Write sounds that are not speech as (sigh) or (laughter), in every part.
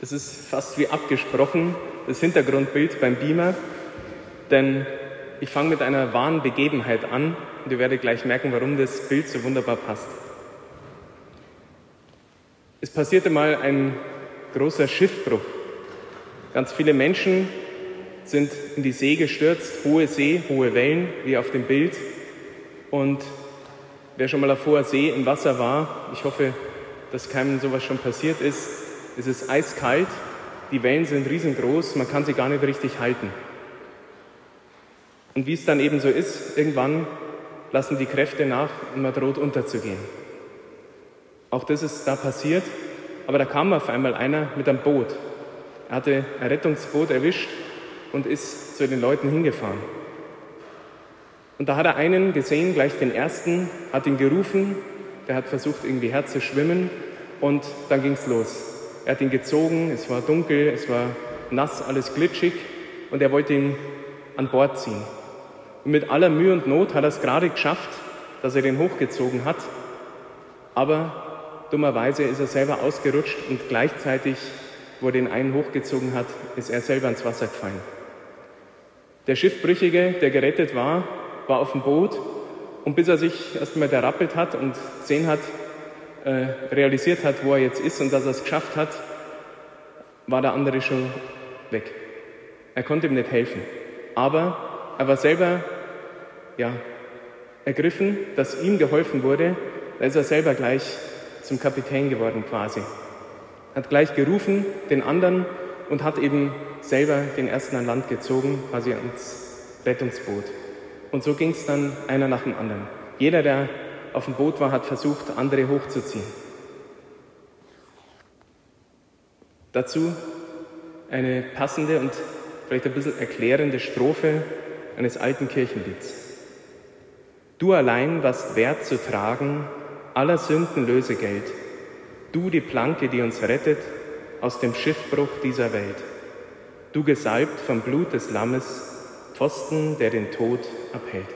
Das ist fast wie abgesprochen, das Hintergrundbild beim Beamer, denn ich fange mit einer wahren Begebenheit an und ihr werdet gleich merken, warum das Bild so wunderbar passt. Es passierte mal ein großer Schiffbruch. Ganz viele Menschen sind in die See gestürzt, hohe See, hohe Wellen, wie auf dem Bild. Und wer schon mal auf hoher See im Wasser war, ich hoffe, dass keinem sowas schon passiert ist, es ist eiskalt, die Wellen sind riesengroß, man kann sie gar nicht richtig halten. Und wie es dann eben so ist, irgendwann lassen die Kräfte nach und man droht unterzugehen. Auch das ist da passiert, aber da kam auf einmal einer mit einem Boot. Er hatte ein Rettungsboot erwischt und ist zu den Leuten hingefahren. Und da hat er einen gesehen, gleich den ersten, hat ihn gerufen, der hat versucht irgendwie herzuschwimmen und dann ging es los. Er hat ihn gezogen, es war dunkel, es war nass, alles glitschig und er wollte ihn an Bord ziehen. Und mit aller Mühe und Not hat er es gerade geschafft, dass er den hochgezogen hat. Aber dummerweise ist er selber ausgerutscht und gleichzeitig, wo er den einen hochgezogen hat, ist er selber ins Wasser gefallen. Der Schiffbrüchige, der gerettet war, war auf dem Boot und bis er sich erstmal derappelt hat und gesehen hat, äh, realisiert hat, wo er jetzt ist und dass er es geschafft hat, war der andere schon weg. Er konnte ihm nicht helfen. Aber er war selber ja, ergriffen, dass ihm geholfen wurde. Da ist er selber gleich zum Kapitän geworden quasi. Hat gleich gerufen, den anderen, und hat eben selber den ersten an Land gezogen, quasi ans Rettungsboot. Und so ging es dann einer nach dem anderen. Jeder, der auf dem Boot war, hat versucht, andere hochzuziehen. Dazu eine passende und vielleicht ein bisschen erklärende Strophe eines alten Kirchenlieds. Du allein warst wert zu tragen aller Sünden Lösegeld. Du die Planke, die uns rettet aus dem Schiffbruch dieser Welt. Du gesalbt vom Blut des Lammes, Pfosten, der den Tod abhält.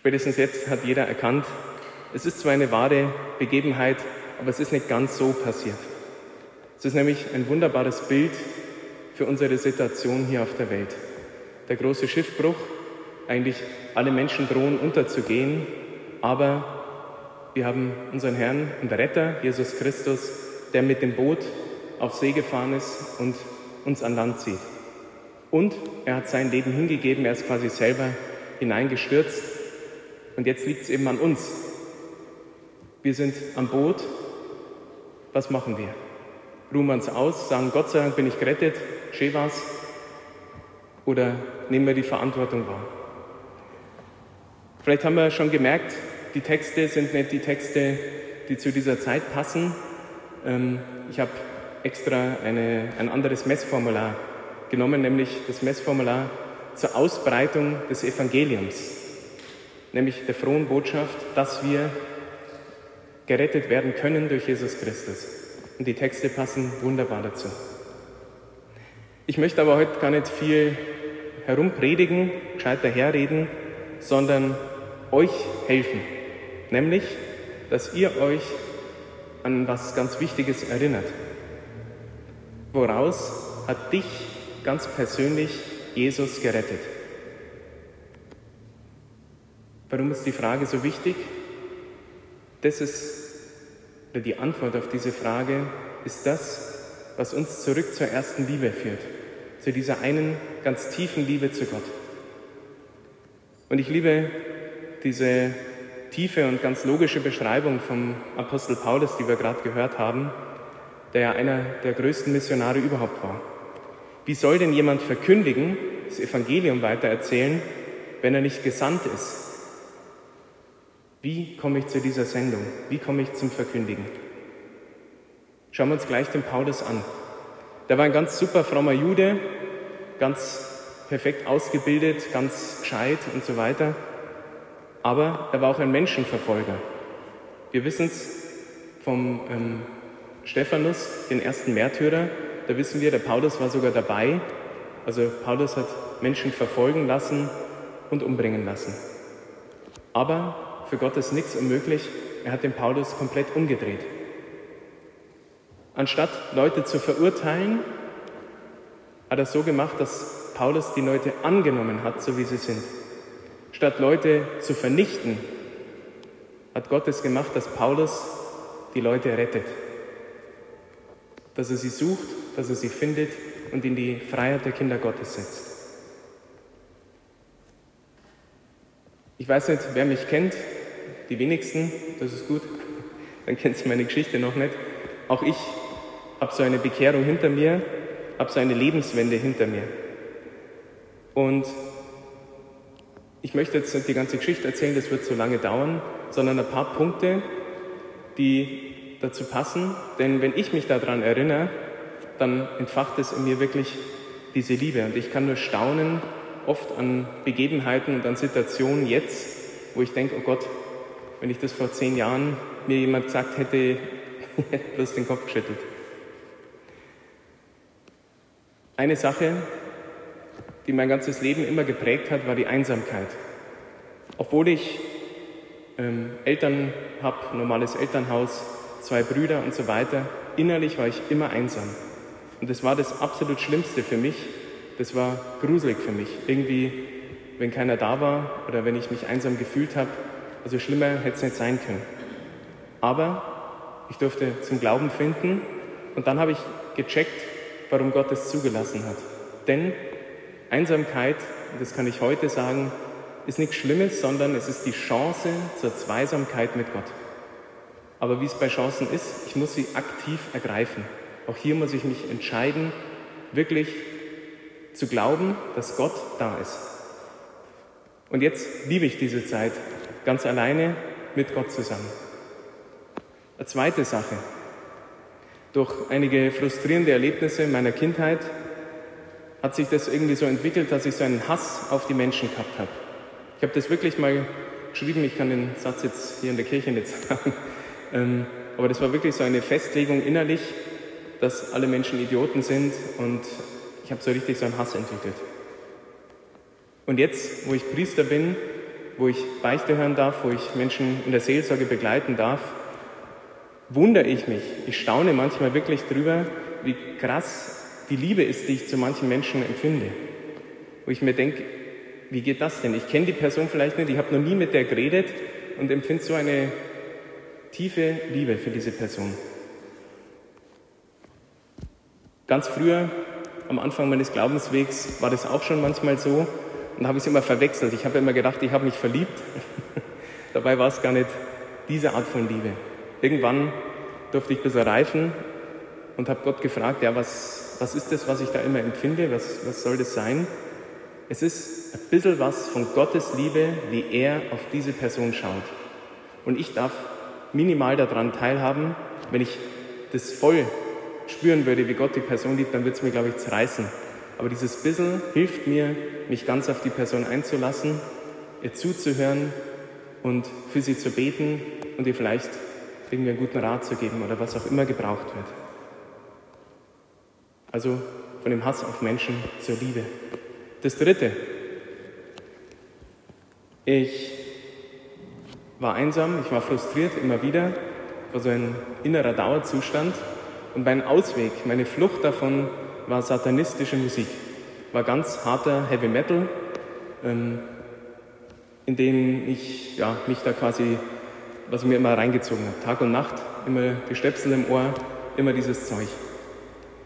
Spätestens jetzt hat jeder erkannt, es ist zwar eine wahre Begebenheit, aber es ist nicht ganz so passiert. Es ist nämlich ein wunderbares Bild für unsere Situation hier auf der Welt. Der große Schiffbruch, eigentlich alle Menschen drohen unterzugehen, aber wir haben unseren Herrn und Retter, Jesus Christus, der mit dem Boot auf See gefahren ist und uns an Land zieht. Und er hat sein Leben hingegeben, er ist quasi selber hineingestürzt. Und jetzt liegt es eben an uns. Wir sind am Boot. Was machen wir? Ruhen wir uns aus, sagen, Gott sei Dank bin ich gerettet, schön war's? Oder nehmen wir die Verantwortung wahr? Vielleicht haben wir schon gemerkt, die Texte sind nicht die Texte, die zu dieser Zeit passen. Ähm, ich habe extra eine, ein anderes Messformular genommen, nämlich das Messformular zur Ausbreitung des Evangeliums, nämlich der frohen Botschaft, dass wir gerettet werden können durch Jesus Christus. Und die Texte passen wunderbar dazu. Ich möchte aber heute gar nicht viel herumpredigen, gescheit daherreden, sondern euch helfen. Nämlich, dass ihr euch an was ganz Wichtiges erinnert. Woraus hat dich ganz persönlich Jesus gerettet? Warum ist die Frage so wichtig? Das ist, oder die Antwort auf diese Frage ist das, was uns zurück zur ersten Liebe führt zu dieser einen ganz tiefen Liebe zu Gott. Und ich liebe diese tiefe und ganz logische Beschreibung vom Apostel Paulus, die wir gerade gehört haben, der ja einer der größten Missionare überhaupt war. Wie soll denn jemand verkündigen, das Evangelium weitererzählen, wenn er nicht gesandt ist? Wie komme ich zu dieser Sendung? Wie komme ich zum Verkündigen? Schauen wir uns gleich den Paulus an. Der war ein ganz super frommer Jude, ganz perfekt ausgebildet, ganz gescheit und so weiter. Aber er war auch ein Menschenverfolger. Wir wissen es vom ähm, Stephanus, den ersten Märtyrer. Da wissen wir, der Paulus war sogar dabei. Also Paulus hat Menschen verfolgen lassen und umbringen lassen. Aber für Gott ist nichts unmöglich. Er hat den Paulus komplett umgedreht. Anstatt Leute zu verurteilen, hat er so gemacht, dass Paulus die Leute angenommen hat, so wie sie sind. Statt Leute zu vernichten, hat Gott es gemacht, dass Paulus die Leute rettet. Dass er sie sucht, dass er sie findet und in die Freiheit der Kinder Gottes setzt. Ich weiß nicht, wer mich kennt, die wenigsten, das ist gut, dann kennt sie meine Geschichte noch nicht. Auch ich habe so eine Bekehrung hinter mir, habe so eine Lebenswende hinter mir. Und ich möchte jetzt nicht die ganze Geschichte erzählen, das wird zu lange dauern, sondern ein paar Punkte, die dazu passen. Denn wenn ich mich daran erinnere, dann entfacht es in mir wirklich diese Liebe. Und ich kann nur staunen, oft an Begebenheiten und an Situationen jetzt, wo ich denke, oh Gott, wenn ich das vor zehn Jahren mir jemand gesagt hätte, (laughs) bloß den Kopf geschüttelt. Eine Sache, die mein ganzes Leben immer geprägt hat, war die Einsamkeit. Obwohl ich ähm, Eltern habe, normales Elternhaus, zwei Brüder und so weiter, innerlich war ich immer einsam. Und das war das absolut Schlimmste für mich. Das war gruselig für mich. Irgendwie, wenn keiner da war oder wenn ich mich einsam gefühlt habe, also schlimmer hätte es nicht sein können. Aber ich durfte zum Glauben finden und dann habe ich gecheckt, warum Gott es zugelassen hat. Denn Einsamkeit, das kann ich heute sagen, ist nichts Schlimmes, sondern es ist die Chance zur Zweisamkeit mit Gott. Aber wie es bei Chancen ist, ich muss sie aktiv ergreifen. Auch hier muss ich mich entscheiden, wirklich zu glauben, dass Gott da ist. Und jetzt liebe ich diese Zeit ganz alleine mit Gott zusammen. Eine zweite Sache. Durch einige frustrierende Erlebnisse in meiner Kindheit hat sich das irgendwie so entwickelt, dass ich so einen Hass auf die Menschen gehabt habe. Ich habe das wirklich mal geschrieben, ich kann den Satz jetzt hier in der Kirche nicht sagen, (laughs) ähm, aber das war wirklich so eine Festlegung innerlich, dass alle Menschen Idioten sind und ich habe so richtig so einen Hass entwickelt. Und jetzt, wo ich Priester bin, wo ich Beichte hören darf, wo ich Menschen in der Seelsorge begleiten darf, wundere ich mich, ich staune manchmal wirklich drüber, wie krass die Liebe ist, die ich zu manchen Menschen empfinde. Wo ich mir denke, wie geht das denn? Ich kenne die Person vielleicht nicht, ich habe noch nie mit der geredet und empfinde so eine tiefe Liebe für diese Person. Ganz früher, am Anfang meines Glaubenswegs, war das auch schon manchmal so und habe ich es immer verwechselt. Ich habe immer gedacht, ich habe mich verliebt. (laughs) Dabei war es gar nicht diese Art von Liebe. Irgendwann durfte ich bisschen reifen und habe Gott gefragt, ja, was, was ist das, was ich da immer empfinde? Was, was soll das sein? Es ist ein bisschen was von Gottes Liebe, wie er auf diese Person schaut. Und ich darf minimal daran teilhaben. Wenn ich das voll spüren würde, wie Gott die Person liebt, dann würde es mir, glaube ich, zerreißen. Aber dieses bisschen hilft mir, mich ganz auf die Person einzulassen, ihr zuzuhören und für sie zu beten und ihr vielleicht irgendwie einen guten Rat zu geben oder was auch immer gebraucht wird. Also von dem Hass auf Menschen zur Liebe. Das Dritte. Ich war einsam, ich war frustriert immer wieder, war so ein innerer Dauerzustand. Und mein Ausweg, meine Flucht davon war satanistische Musik. War ganz harter Heavy Metal, ähm, in den ich ja, mich da quasi, was ich mir immer reingezogen habe, Tag und Nacht, immer die Stöpsel im Ohr, immer dieses Zeug.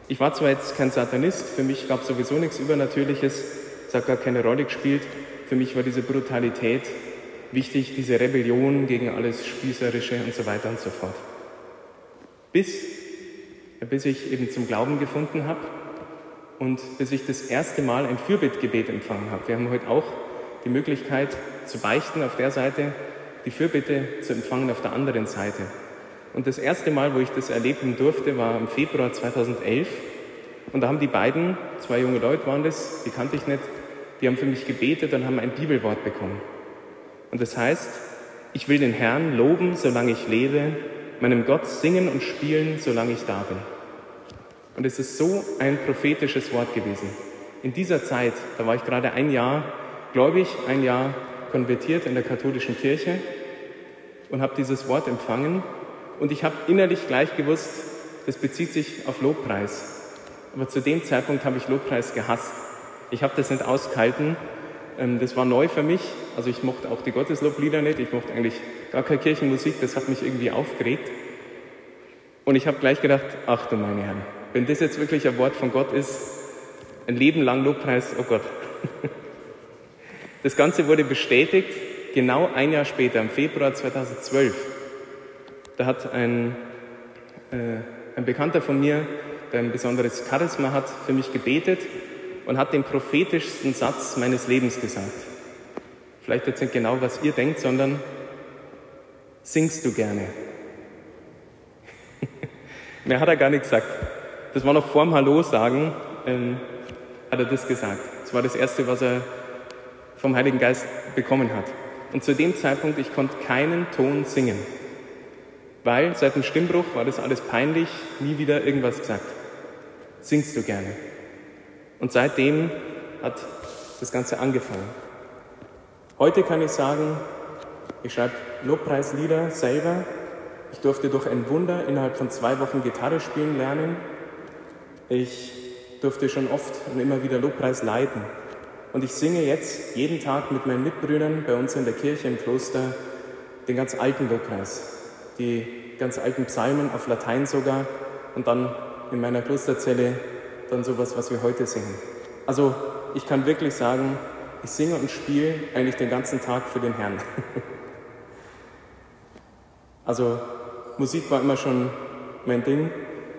Ich war zwar jetzt kein Satanist, für mich gab es sowieso nichts Übernatürliches, es hat gar keine Rolle gespielt. Für mich war diese Brutalität wichtig, diese Rebellion gegen alles Spießerische und so weiter und so fort. Bis, bis ich eben zum Glauben gefunden habe und bis ich das erste Mal ein Fürbittgebet empfangen habe. Wir haben heute auch die Möglichkeit zu beichten auf der Seite, die Fürbitte zu empfangen auf der anderen Seite. Und das erste Mal, wo ich das erleben durfte, war im Februar 2011. Und da haben die beiden, zwei junge Leute waren das, die kannte ich nicht, die haben für mich gebetet und haben ein Bibelwort bekommen. Und das heißt, ich will den Herrn loben, solange ich lebe, meinem Gott singen und spielen, solange ich da bin. Und es ist so ein prophetisches Wort gewesen. In dieser Zeit, da war ich gerade ein Jahr gläubig, ein Jahr konvertiert in der katholischen Kirche und habe dieses Wort empfangen und ich habe innerlich gleich gewusst, das bezieht sich auf Lobpreis. Aber zu dem Zeitpunkt habe ich Lobpreis gehasst. Ich habe das nicht ausgehalten. Ähm, das war neu für mich. Also ich mochte auch die Gottesloblieder nicht. Ich mochte eigentlich gar keine Kirchenmusik. Das hat mich irgendwie aufgeregt. Und ich habe gleich gedacht, ach du meine Herren, wenn das jetzt wirklich ein Wort von Gott ist, ein Leben lang Lobpreis, oh Gott. Das Ganze wurde bestätigt genau ein Jahr später, im Februar 2012. Da hat ein, äh, ein Bekannter von mir, der ein besonderes Charisma hat, für mich gebetet und hat den prophetischsten Satz meines Lebens gesagt. Vielleicht jetzt nicht genau, was ihr denkt, sondern singst du gerne? (laughs) Mehr hat er gar nicht gesagt. Das war noch vorm Hallo sagen, ähm, hat er das gesagt. Das war das Erste, was er vom Heiligen Geist bekommen hat. Und zu dem Zeitpunkt, ich konnte keinen Ton singen, weil seit dem Stimmbruch war das alles peinlich, nie wieder irgendwas gesagt. Singst du gerne? Und seitdem hat das Ganze angefangen. Heute kann ich sagen, ich schreibe Lobpreislieder selber. Ich durfte durch ein Wunder innerhalb von zwei Wochen Gitarre spielen lernen. Ich durfte schon oft und immer wieder Lobpreis leiten. Und ich singe jetzt jeden Tag mit meinen Mitbrüdern bei uns in der Kirche im Kloster den ganz alten Lobpreis, die ganz alten Psalmen auf Latein sogar und dann in meiner Klosterzelle dann sowas, was wir heute singen. Also ich kann wirklich sagen, ich singe und spiele eigentlich den ganzen Tag für den Herrn. (laughs) also Musik war immer schon mein Ding,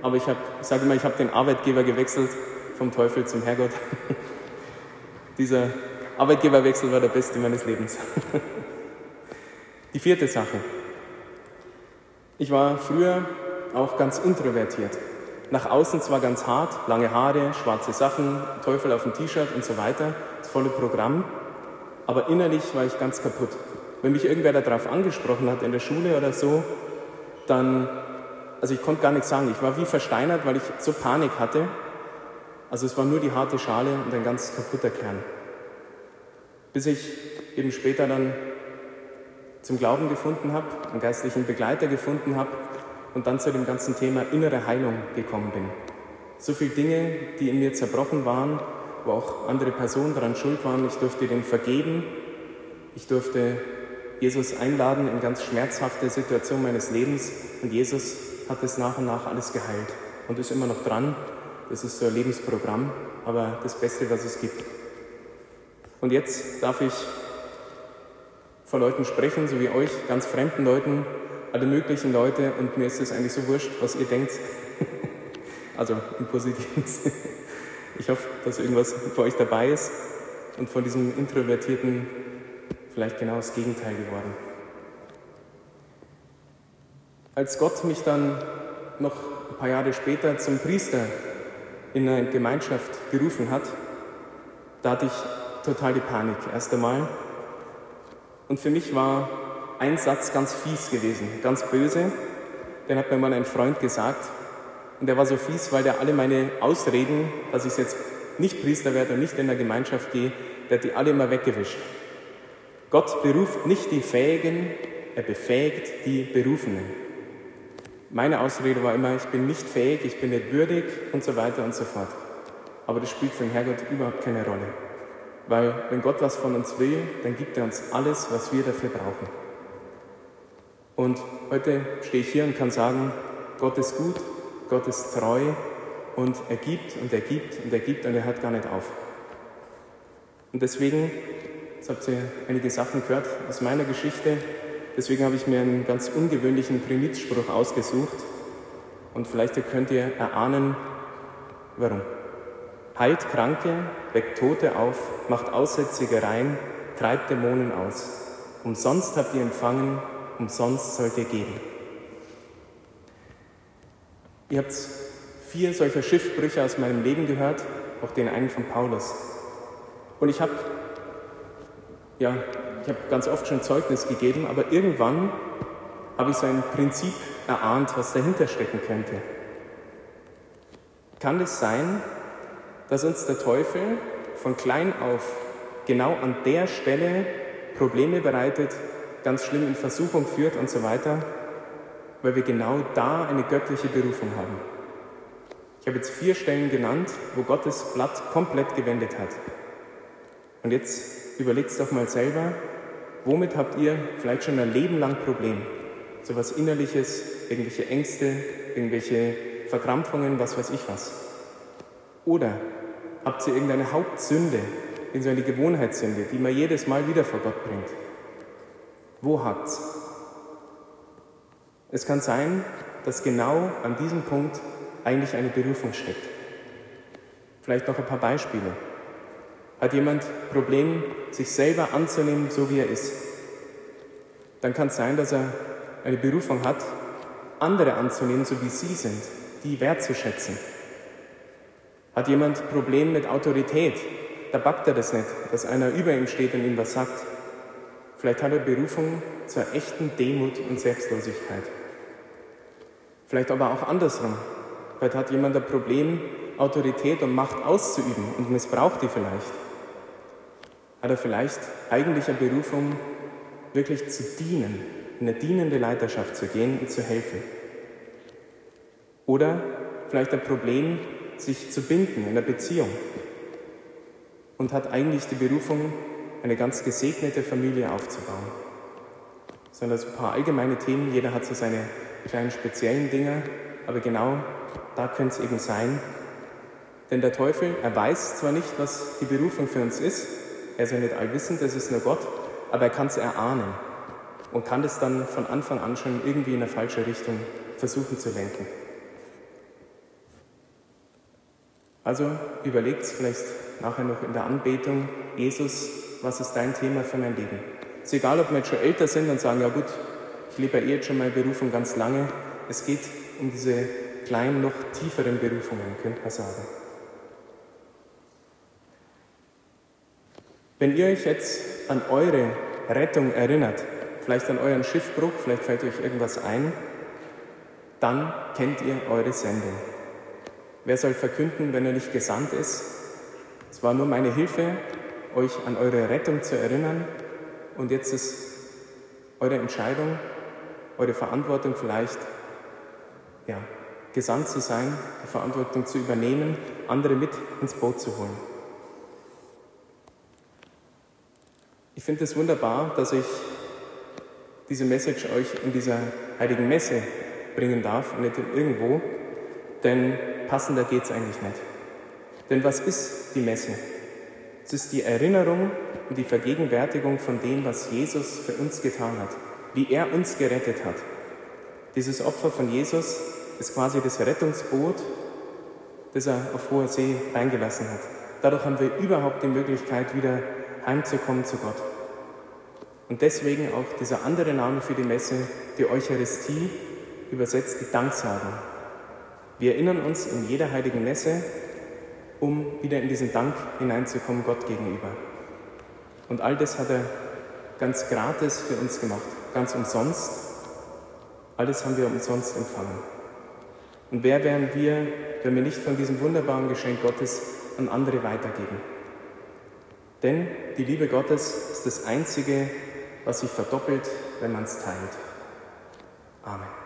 aber ich, ich sage immer, ich habe den Arbeitgeber gewechselt vom Teufel zum Herrgott. (laughs) Dieser Arbeitgeberwechsel war der beste meines Lebens. (laughs) Die vierte Sache. Ich war früher auch ganz introvertiert. Nach außen zwar ganz hart, lange Haare, schwarze Sachen, Teufel auf dem T-Shirt und so weiter, das volle Programm, aber innerlich war ich ganz kaputt. Wenn mich irgendwer darauf angesprochen hat in der Schule oder so, dann, also ich konnte gar nichts sagen. Ich war wie versteinert, weil ich so Panik hatte also es war nur die harte Schale und ein ganz kaputter Kern. Bis ich eben später dann zum Glauben gefunden habe, einen geistlichen Begleiter gefunden habe und dann zu dem ganzen Thema innere Heilung gekommen bin. So viele Dinge, die in mir zerbrochen waren, wo auch andere Personen daran schuld waren, ich durfte denen vergeben, ich durfte Jesus einladen in ganz schmerzhafte Situationen meines Lebens und Jesus hat es nach und nach alles geheilt und ist immer noch dran das ist so ein Lebensprogramm, aber das Beste, was es gibt. Und jetzt darf ich vor Leuten sprechen, so wie euch, ganz fremden Leuten, alle möglichen Leute, und mir ist es eigentlich so wurscht, was ihr denkt. (laughs) also im positiven Sinne. (laughs) Ich hoffe, dass irgendwas für euch dabei ist und von diesem Introvertierten vielleicht genau das Gegenteil geworden. Als Gott mich dann noch ein paar Jahre später zum Priester in eine Gemeinschaft gerufen hat, da hatte ich total die Panik erst einmal. Und für mich war ein Satz ganz fies gewesen, ganz böse. Den hat mir mal ein Freund gesagt. Und der war so fies, weil der alle meine Ausreden, dass ich jetzt nicht Priester werde und nicht in der Gemeinschaft gehe, der hat die alle immer weggewischt. Gott beruft nicht die Fähigen, er befähigt die Berufenen. Meine Ausrede war immer, ich bin nicht fähig, ich bin nicht würdig und so weiter und so fort. Aber das spielt für den Herrgott überhaupt keine Rolle. Weil wenn Gott was von uns will, dann gibt er uns alles, was wir dafür brauchen. Und heute stehe ich hier und kann sagen, Gott ist gut, Gott ist treu und er gibt und er gibt und er gibt und er hört gar nicht auf. Und deswegen, jetzt habt ihr einige Sachen gehört aus meiner Geschichte, Deswegen habe ich mir einen ganz ungewöhnlichen Primizspruch ausgesucht und vielleicht könnt ihr erahnen, warum. Heilt Kranke, weckt Tote auf, macht Aussätzige rein, treibt Dämonen aus. Umsonst habt ihr empfangen, umsonst sollt ihr geben. Ihr habt vier solcher Schiffbrüche aus meinem Leben gehört, auch den einen von Paulus. Und ich habe ja, ich habe ganz oft schon Zeugnis gegeben, aber irgendwann habe ich so ein Prinzip erahnt, was dahinter stecken könnte. Kann es sein, dass uns der Teufel von klein auf genau an der Stelle Probleme bereitet, ganz schlimm in Versuchung führt und so weiter, weil wir genau da eine göttliche Berufung haben? Ich habe jetzt vier Stellen genannt, wo Gott das Blatt komplett gewendet hat. Und jetzt überlegt doch mal selber, womit habt ihr vielleicht schon ein Leben lang Problem? So etwas Innerliches, irgendwelche Ängste, irgendwelche Verkrampfungen, was weiß ich was. Oder habt ihr irgendeine Hauptsünde, irgendeine Gewohnheitssünde, die man jedes Mal wieder vor Gott bringt? Wo hakt's? Es kann sein, dass genau an diesem Punkt eigentlich eine Berufung steckt. Vielleicht noch ein paar Beispiele. Hat jemand Problem, sich selber anzunehmen, so wie er ist? Dann kann es sein, dass er eine Berufung hat, andere anzunehmen, so wie sie sind, die wertzuschätzen. Hat jemand Problem mit Autorität? Da backt er das nicht, dass einer über ihm steht und ihm was sagt. Vielleicht hat er Berufung zur echten Demut und Selbstlosigkeit. Vielleicht aber auch andersrum. Vielleicht hat jemand ein Problem, Autorität und Macht auszuüben und missbraucht die vielleicht. Hat er vielleicht eigentlich eine Berufung, wirklich zu dienen, in eine dienende Leiterschaft zu gehen und zu helfen. Oder vielleicht ein Problem, sich zu binden in einer Beziehung und hat eigentlich die Berufung, eine ganz gesegnete Familie aufzubauen. Das sind also ein paar allgemeine Themen, jeder hat so seine kleinen speziellen Dinge, aber genau da könnte es eben sein. Denn der Teufel, er weiß zwar nicht, was die Berufung für uns ist, er ist ja nicht allwissend, das ist nur Gott, aber er kann es erahnen und kann das dann von Anfang an schon irgendwie in eine falsche Richtung versuchen zu lenken. Also überlegt es vielleicht nachher noch in der Anbetung, Jesus, was ist dein Thema für mein Leben? Es ist egal, ob wir jetzt schon älter sind und sagen, ja gut, ich lebe ja eh jetzt schon meine Berufung ganz lange. Es geht um diese kleinen, noch tieferen Berufungen, könnte man sagen. Wenn ihr euch jetzt an eure Rettung erinnert, vielleicht an euren Schiffbruch, vielleicht fällt euch irgendwas ein, dann kennt ihr eure Sendung. Wer soll verkünden, wenn er nicht gesandt ist? Es war nur meine Hilfe, euch an eure Rettung zu erinnern. Und jetzt ist eure Entscheidung, eure Verantwortung vielleicht, ja, gesandt zu sein, die Verantwortung zu übernehmen, andere mit ins Boot zu holen. Ich finde es wunderbar, dass ich diese Message euch in dieser heiligen Messe bringen darf und nicht irgendwo, denn passender geht es eigentlich nicht. Denn was ist die Messe? Es ist die Erinnerung und die Vergegenwärtigung von dem, was Jesus für uns getan hat, wie er uns gerettet hat. Dieses Opfer von Jesus ist quasi das Rettungsboot, das er auf hoher See eingelassen hat. Dadurch haben wir überhaupt die Möglichkeit, wieder heimzukommen zu Gott. Und deswegen auch dieser andere Name für die Messe, die Eucharistie, übersetzt die Danksagung. Wir erinnern uns in jeder heiligen Messe, um wieder in diesen Dank hineinzukommen Gott gegenüber. Und all das hat er ganz gratis für uns gemacht, ganz umsonst. Alles haben wir umsonst empfangen. Und wer wären wir, wenn wir nicht von diesem wunderbaren Geschenk Gottes an andere weitergeben? Denn die Liebe Gottes ist das Einzige, was sich verdoppelt, wenn man es teilt. Amen.